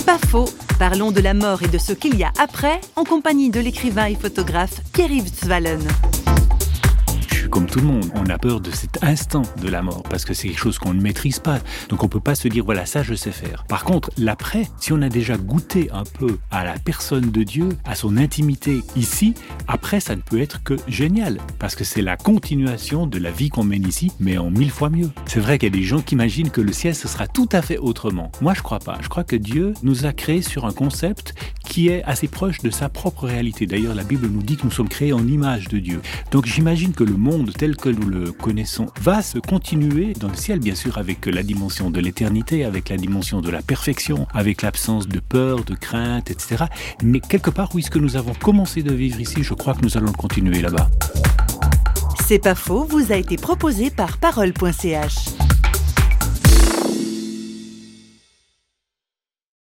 C'est pas faux. Parlons de la mort et de ce qu'il y a après en compagnie de l'écrivain et photographe Pierre-Yves comme tout le monde, on a peur de cet instant de la mort parce que c'est quelque chose qu'on ne maîtrise pas. Donc on peut pas se dire voilà ça je sais faire. Par contre, l'après, si on a déjà goûté un peu à la personne de Dieu, à son intimité ici, après ça ne peut être que génial parce que c'est la continuation de la vie qu'on mène ici, mais en mille fois mieux. C'est vrai qu'il y a des gens qui imaginent que le ciel ce sera tout à fait autrement. Moi je crois pas. Je crois que Dieu nous a créés sur un concept qui est assez proche de sa propre réalité. D'ailleurs, la Bible nous dit que nous sommes créés en image de Dieu. Donc j'imagine que le monde tel que nous le connaissons va se continuer dans le ciel, bien sûr, avec la dimension de l'éternité, avec la dimension de la perfection, avec l'absence de peur, de crainte, etc. Mais quelque part, oui, ce que nous avons commencé de vivre ici, je crois que nous allons le continuer là-bas. C'est pas faux, vous a été proposé par parole.ch.